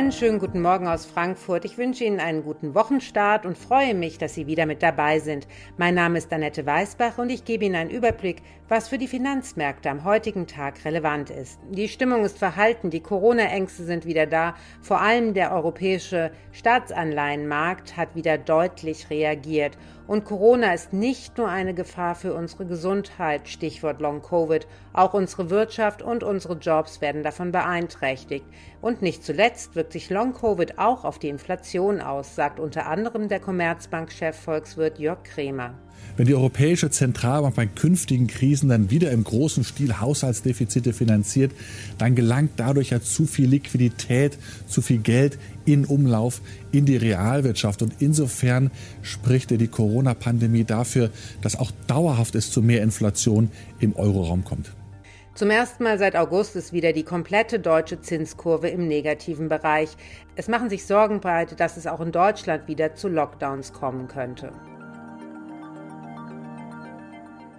Einen schönen guten Morgen aus Frankfurt. Ich wünsche Ihnen einen guten Wochenstart und freue mich, dass Sie wieder mit dabei sind. Mein Name ist Annette Weißbach und ich gebe Ihnen einen Überblick, was für die Finanzmärkte am heutigen Tag relevant ist. Die Stimmung ist verhalten, die Corona-Ängste sind wieder da. Vor allem der europäische Staatsanleihenmarkt hat wieder deutlich reagiert. Und Corona ist nicht nur eine Gefahr für unsere Gesundheit, Stichwort Long-Covid, auch unsere Wirtschaft und unsere Jobs werden davon beeinträchtigt. Und nicht zuletzt wirkt sich Long-Covid auch auf die Inflation aus, sagt unter anderem der Commerzbank-Chef Volkswirt Jörg Kremer. Wenn die Europäische Zentralbank bei künftigen Krisen dann wieder im großen Stil Haushaltsdefizite finanziert, dann gelangt dadurch ja zu viel Liquidität, zu viel Geld in Umlauf in die Realwirtschaft. Und insofern spricht die Corona-Pandemie dafür, dass auch dauerhaft es zu mehr Inflation im Euroraum kommt. Zum ersten Mal seit August ist wieder die komplette deutsche Zinskurve im negativen Bereich. Es machen sich Sorgen breit, dass es auch in Deutschland wieder zu Lockdowns kommen könnte.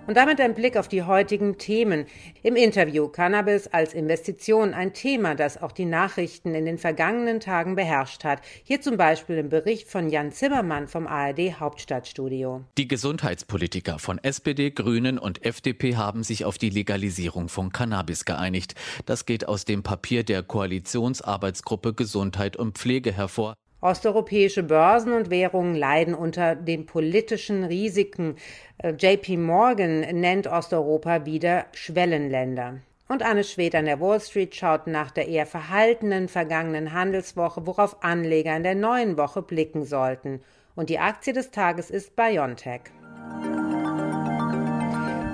Und damit ein Blick auf die heutigen Themen. Im Interview Cannabis als Investition ein Thema, das auch die Nachrichten in den vergangenen Tagen beherrscht hat. Hier zum Beispiel im Bericht von Jan Zimmermann vom ARD Hauptstadtstudio. Die Gesundheitspolitiker von SPD, Grünen und FDP haben sich auf die Legalisierung von Cannabis geeinigt. Das geht aus dem Papier der Koalitionsarbeitsgruppe Gesundheit und Pflege hervor. Osteuropäische Börsen und Währungen leiden unter den politischen Risiken. Äh, JP Morgan nennt Osteuropa wieder Schwellenländer. Und Anne Schwed an der Wall Street schaut nach der eher verhaltenen vergangenen Handelswoche, worauf Anleger in der neuen Woche blicken sollten. Und die Aktie des Tages ist BioNTech.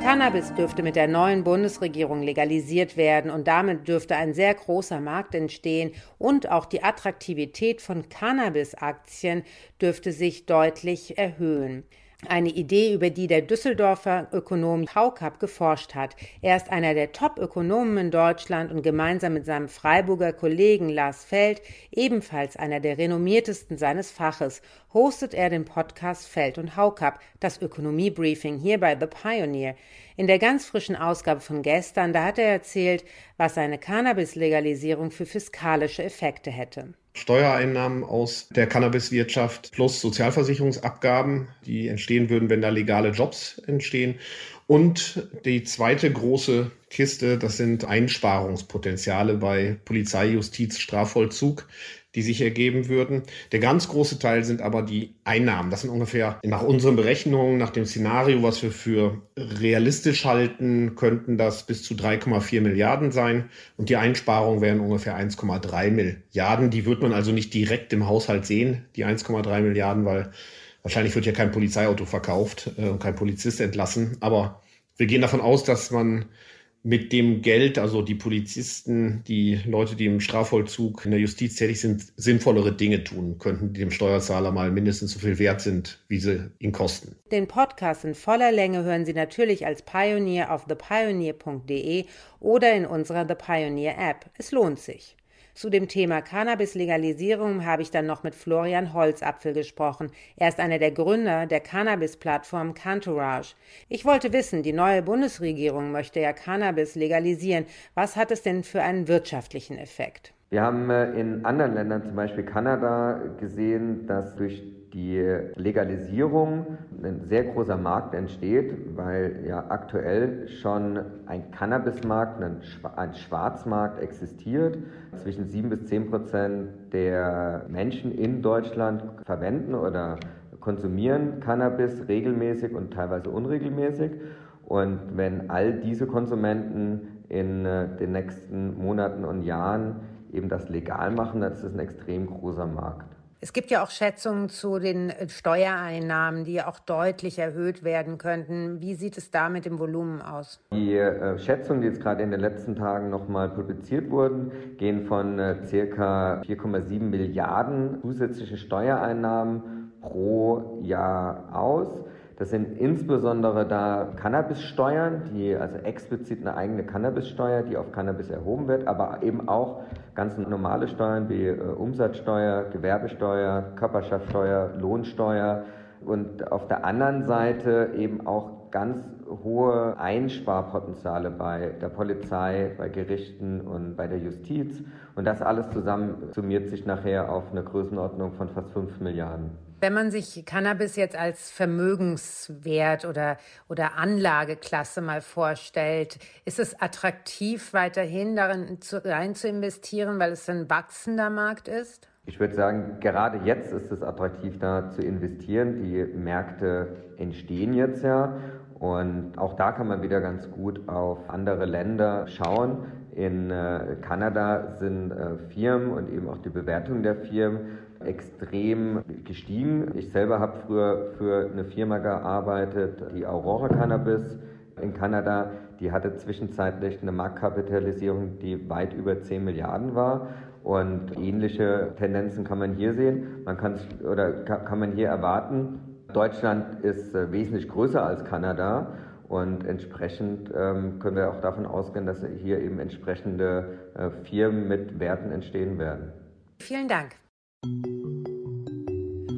Cannabis dürfte mit der neuen Bundesregierung legalisiert werden und damit dürfte ein sehr großer Markt entstehen und auch die Attraktivität von Cannabis-Aktien dürfte sich deutlich erhöhen. Eine Idee, über die der Düsseldorfer Ökonom Haukap geforscht hat. Er ist einer der Top-Ökonomen in Deutschland und gemeinsam mit seinem Freiburger Kollegen Lars Feld, ebenfalls einer der renommiertesten seines Faches, hostet er den Podcast Feld und Haukap, das Ökonomie-Briefing hier bei The Pioneer. In der ganz frischen Ausgabe von gestern, da hat er erzählt, was seine Cannabis-Legalisierung für fiskalische Effekte hätte. Steuereinnahmen aus der Cannabiswirtschaft plus Sozialversicherungsabgaben, die entstehen würden, wenn da legale Jobs entstehen. Und die zweite große Kiste, das sind Einsparungspotenziale bei Polizei, Justiz, Strafvollzug die sich ergeben würden. Der ganz große Teil sind aber die Einnahmen. Das sind ungefähr nach unseren Berechnungen, nach dem Szenario, was wir für realistisch halten, könnten das bis zu 3,4 Milliarden sein. Und die Einsparungen wären ungefähr 1,3 Milliarden. Die wird man also nicht direkt im Haushalt sehen, die 1,3 Milliarden, weil wahrscheinlich wird ja kein Polizeiauto verkauft äh, und kein Polizist entlassen. Aber wir gehen davon aus, dass man mit dem Geld, also die Polizisten, die Leute, die im Strafvollzug in der Justiz tätig sind, sinnvollere Dinge tun könnten, die dem Steuerzahler mal mindestens so viel wert sind, wie sie ihn kosten. Den Podcast in voller Länge hören Sie natürlich als Pioneer auf thepioneer.de oder in unserer The Pioneer App. Es lohnt sich. Zu dem Thema Cannabis-Legalisierung habe ich dann noch mit Florian Holzapfel gesprochen. Er ist einer der Gründer der Cannabis-Plattform Cantourage. Ich wollte wissen, die neue Bundesregierung möchte ja Cannabis legalisieren. Was hat es denn für einen wirtschaftlichen Effekt? Wir haben äh, in anderen Ländern, zum Beispiel Kanada, gesehen, dass durch die Legalisierung ein sehr großer Markt entsteht, weil ja aktuell schon ein Cannabismarkt, ein Schwarzmarkt existiert. Zwischen 7 bis 10 Prozent der Menschen in Deutschland verwenden oder konsumieren Cannabis regelmäßig und teilweise unregelmäßig. Und wenn all diese Konsumenten in äh, den nächsten Monaten und Jahren eben das legal machen, das ist ein extrem großer Markt. Es gibt ja auch Schätzungen zu den äh, Steuereinnahmen, die auch deutlich erhöht werden könnten. Wie sieht es da mit dem Volumen aus? Die äh, Schätzungen, die jetzt gerade in den letzten Tagen nochmal publiziert wurden, gehen von äh, circa 4,7 Milliarden zusätzliche Steuereinnahmen pro Jahr aus. Das sind insbesondere da Cannabissteuern, die also explizit eine eigene Cannabissteuer, die auf Cannabis erhoben wird, aber eben auch ganz normale Steuern wie äh, Umsatzsteuer, Gewerbesteuer, Körperschaftssteuer, Lohnsteuer. Und auf der anderen Seite eben auch ganz hohe Einsparpotenziale bei der Polizei, bei Gerichten und bei der Justiz. Und das alles zusammen summiert sich nachher auf eine Größenordnung von fast 5 Milliarden. Wenn man sich Cannabis jetzt als Vermögenswert oder, oder Anlageklasse mal vorstellt, ist es attraktiv, weiterhin darin zu, rein zu investieren, weil es ein wachsender Markt ist? Ich würde sagen, gerade jetzt ist es attraktiv, da zu investieren. Die Märkte entstehen jetzt ja. Und auch da kann man wieder ganz gut auf andere Länder schauen. In äh, Kanada sind äh, Firmen und eben auch die Bewertung der Firmen extrem gestiegen. Ich selber habe früher für eine Firma gearbeitet, die Aurora Cannabis in Kanada. Die hatte zwischenzeitlich eine Marktkapitalisierung, die weit über 10 Milliarden war. Und ähnliche Tendenzen kann man hier sehen. Man kann oder kann man hier erwarten. Deutschland ist äh, wesentlich größer als Kanada und entsprechend ähm, können wir auch davon ausgehen, dass hier eben entsprechende äh, Firmen mit Werten entstehen werden. Vielen Dank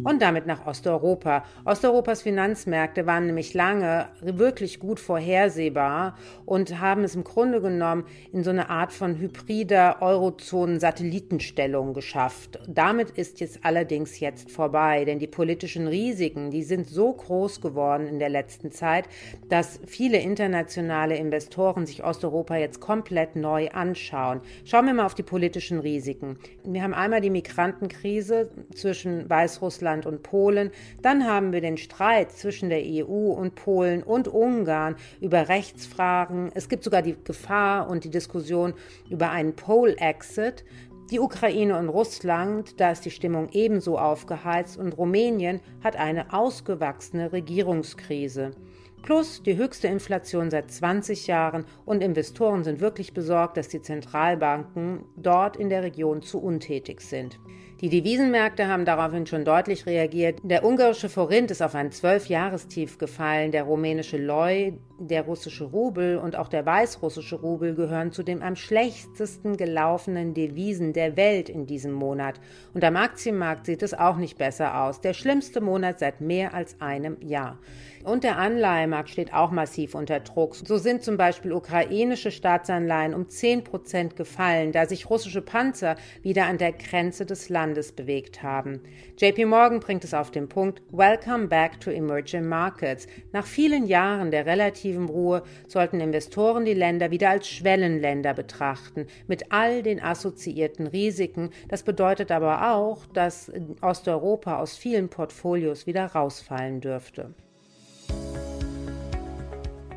und damit nach Osteuropa. Osteuropas Finanzmärkte waren nämlich lange wirklich gut vorhersehbar und haben es im Grunde genommen in so eine Art von hybrider Eurozonen-Satellitenstellung geschafft. Damit ist jetzt allerdings jetzt vorbei, denn die politischen Risiken, die sind so groß geworden in der letzten Zeit, dass viele internationale Investoren sich Osteuropa jetzt komplett neu anschauen. Schauen wir mal auf die politischen Risiken. Wir haben einmal die Migrantenkrise zwischen Weißrussland Russland und Polen. Dann haben wir den Streit zwischen der EU und Polen und Ungarn über Rechtsfragen. Es gibt sogar die Gefahr und die Diskussion über einen Pole-Exit. Die Ukraine und Russland, da ist die Stimmung ebenso aufgeheizt und Rumänien hat eine ausgewachsene Regierungskrise. Plus die höchste Inflation seit 20 Jahren und Investoren sind wirklich besorgt, dass die Zentralbanken dort in der Region zu untätig sind. Die Devisenmärkte haben daraufhin schon deutlich reagiert. Der ungarische Forint ist auf ein Zwölfjahrestief gefallen. Der rumänische Leu, der russische Rubel und auch der weißrussische Rubel gehören zu den am schlechtesten gelaufenen Devisen der Welt in diesem Monat. Und am Aktienmarkt sieht es auch nicht besser aus. Der schlimmste Monat seit mehr als einem Jahr. Und der Anleihemarkt steht auch massiv unter Druck. So sind zum Beispiel ukrainische Staatsanleihen um 10 Prozent gefallen, da sich russische Panzer wieder an der Grenze des Landes bewegt haben. JP Morgan bringt es auf den Punkt, Welcome back to emerging markets. Nach vielen Jahren der relativen Ruhe sollten Investoren die Länder wieder als Schwellenländer betrachten, mit all den assoziierten Risiken. Das bedeutet aber auch, dass Osteuropa aus vielen Portfolios wieder rausfallen dürfte.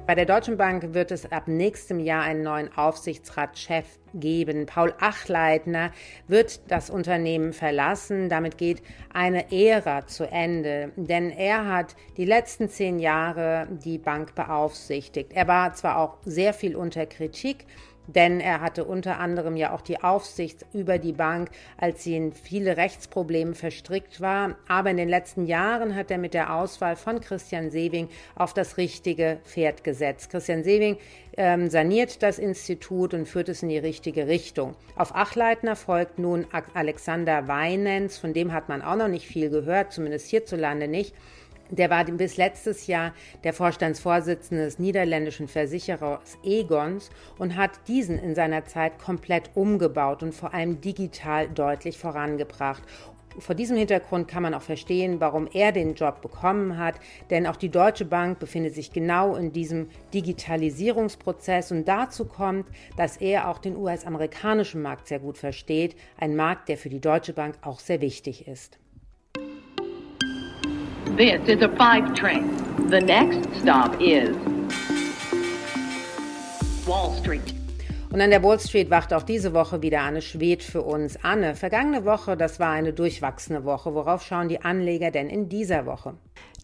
Bei der Deutschen Bank wird es ab nächstem Jahr einen neuen Aufsichtsratschef geben. Paul Achleitner wird das Unternehmen verlassen. Damit geht eine Ära zu Ende, denn er hat die letzten zehn Jahre die Bank beaufsichtigt. Er war zwar auch sehr viel unter Kritik, denn er hatte unter anderem ja auch die Aufsicht über die Bank, als sie in viele Rechtsprobleme verstrickt war. Aber in den letzten Jahren hat er mit der Auswahl von Christian Sewing auf das richtige Pferd gesetzt. Christian Sewing ähm, saniert das Institut und führt es in die richtige Richtung. Auf Achleitner folgt nun Alexander Weinens, von dem hat man auch noch nicht viel gehört, zumindest hierzulande nicht. Der war bis letztes Jahr der Vorstandsvorsitzende des niederländischen Versicherers Egons und hat diesen in seiner Zeit komplett umgebaut und vor allem digital deutlich vorangebracht. Vor diesem Hintergrund kann man auch verstehen, warum er den Job bekommen hat, denn auch die Deutsche Bank befindet sich genau in diesem Digitalisierungsprozess und dazu kommt, dass er auch den US-amerikanischen Markt sehr gut versteht, ein Markt, der für die Deutsche Bank auch sehr wichtig ist. This is a five train. The next stop is Wall Street. Und an der Wall Street wacht auch diese Woche wieder Anne Schwed für uns. Anne, vergangene Woche, das war eine durchwachsene Woche. Worauf schauen die Anleger denn in dieser Woche?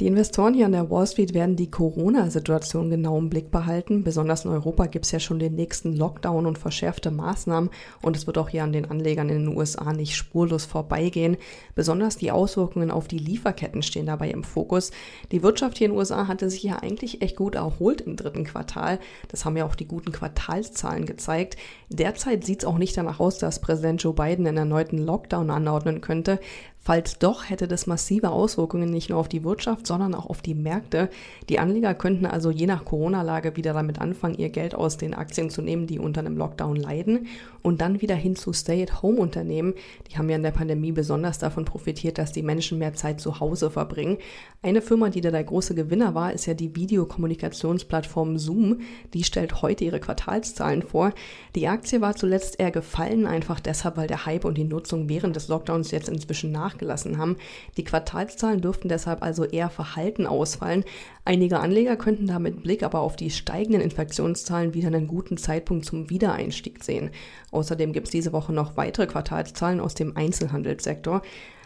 Die Investoren hier an der Wall Street werden die Corona-Situation genau im Blick behalten. Besonders in Europa gibt es ja schon den nächsten Lockdown und verschärfte Maßnahmen und es wird auch hier an den Anlegern in den USA nicht spurlos vorbeigehen. Besonders die Auswirkungen auf die Lieferketten stehen dabei im Fokus. Die Wirtschaft hier in den USA hatte sich ja eigentlich echt gut erholt im dritten Quartal. Das haben ja auch die guten Quartalszahlen gezeigt. Derzeit sieht es auch nicht danach aus, dass Präsident Joe Biden einen erneuten Lockdown anordnen könnte. Falls doch, hätte das massive Auswirkungen nicht nur auf die Wirtschaft, sondern auch auf die Märkte. Die Anleger könnten also je nach Corona-Lage wieder damit anfangen, ihr Geld aus den Aktien zu nehmen, die unter einem Lockdown leiden und dann wieder hin zu Stay-at-Home-Unternehmen. Die haben ja in der Pandemie besonders davon profitiert, dass die Menschen mehr Zeit zu Hause verbringen. Eine Firma, die da der große Gewinner war, ist ja die Videokommunikationsplattform Zoom. Die stellt heute ihre Quartalszahlen vor. Die Aktie war zuletzt eher gefallen, einfach deshalb, weil der Hype und die Nutzung während des Lockdowns jetzt inzwischen nach nachgelassen haben. Die Quartalszahlen dürften deshalb also eher verhalten ausfallen. Einige Anleger könnten da mit Blick aber auf die steigenden Infektionszahlen wieder einen guten Zeitpunkt zum Wiedereinstieg sehen. Außerdem gibt es diese Woche noch weitere Quartalszahlen aus dem Einzelhandelssektor.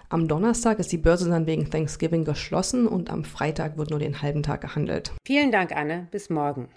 Am Donnerstag ist die Börse dann wegen Thanksgiving geschlossen und am Freitag wird nur den halben Tag gehandelt. Vielen Dank, Anne. Bis morgen.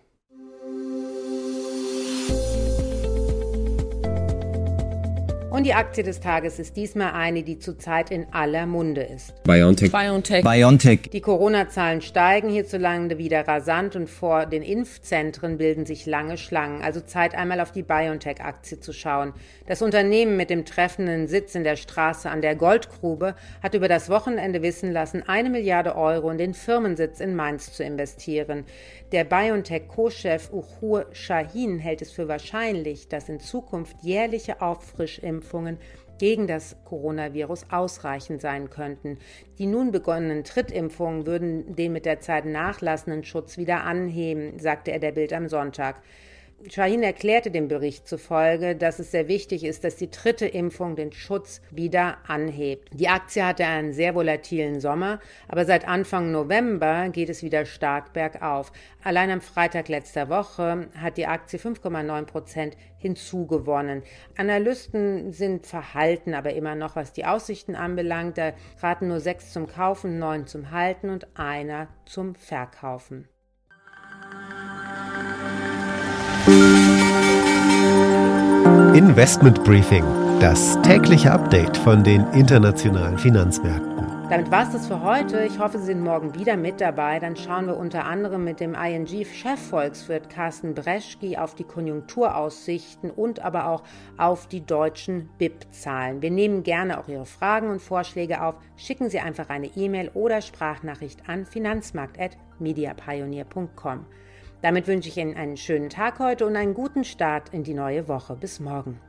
Und die Aktie des Tages ist diesmal eine, die zurzeit in aller Munde ist. BioNTech. BioNTech. BioNTech. Die Corona-Zahlen steigen hierzulande wieder rasant und vor den Impfzentren bilden sich lange Schlangen. Also Zeit einmal auf die BioNTech-Aktie zu schauen. Das Unternehmen mit dem treffenden Sitz in der Straße an der Goldgrube hat über das Wochenende wissen lassen, eine Milliarde Euro in den Firmensitz in Mainz zu investieren. Der BioNTech-Co-Chef Uchur Shahin hält es für wahrscheinlich, dass in Zukunft jährliche Auffrischimpfungen gegen das Coronavirus ausreichend sein könnten. Die nun begonnenen Trittimpfungen würden den mit der Zeit nachlassenden Schutz wieder anheben, sagte er der Bild am Sonntag. Shahin erklärte dem Bericht zufolge, dass es sehr wichtig ist, dass die dritte Impfung den Schutz wieder anhebt. Die Aktie hatte einen sehr volatilen Sommer, aber seit Anfang November geht es wieder stark bergauf. Allein am Freitag letzter Woche hat die Aktie 5,9 Prozent hinzugewonnen. Analysten sind verhalten, aber immer noch, was die Aussichten anbelangt. Da raten nur sechs zum Kaufen, neun zum Halten und einer zum Verkaufen. Investment Briefing, das tägliche Update von den internationalen Finanzmärkten. Damit war es das für heute. Ich hoffe, Sie sind morgen wieder mit dabei. Dann schauen wir unter anderem mit dem ING-Chefvolkswirt Carsten Breschki auf die Konjunkturaussichten und aber auch auf die deutschen BIP-Zahlen. Wir nehmen gerne auch Ihre Fragen und Vorschläge auf. Schicken Sie einfach eine E-Mail oder Sprachnachricht an finanzmarkt.mediapioneer.com. Damit wünsche ich Ihnen einen schönen Tag heute und einen guten Start in die neue Woche. Bis morgen.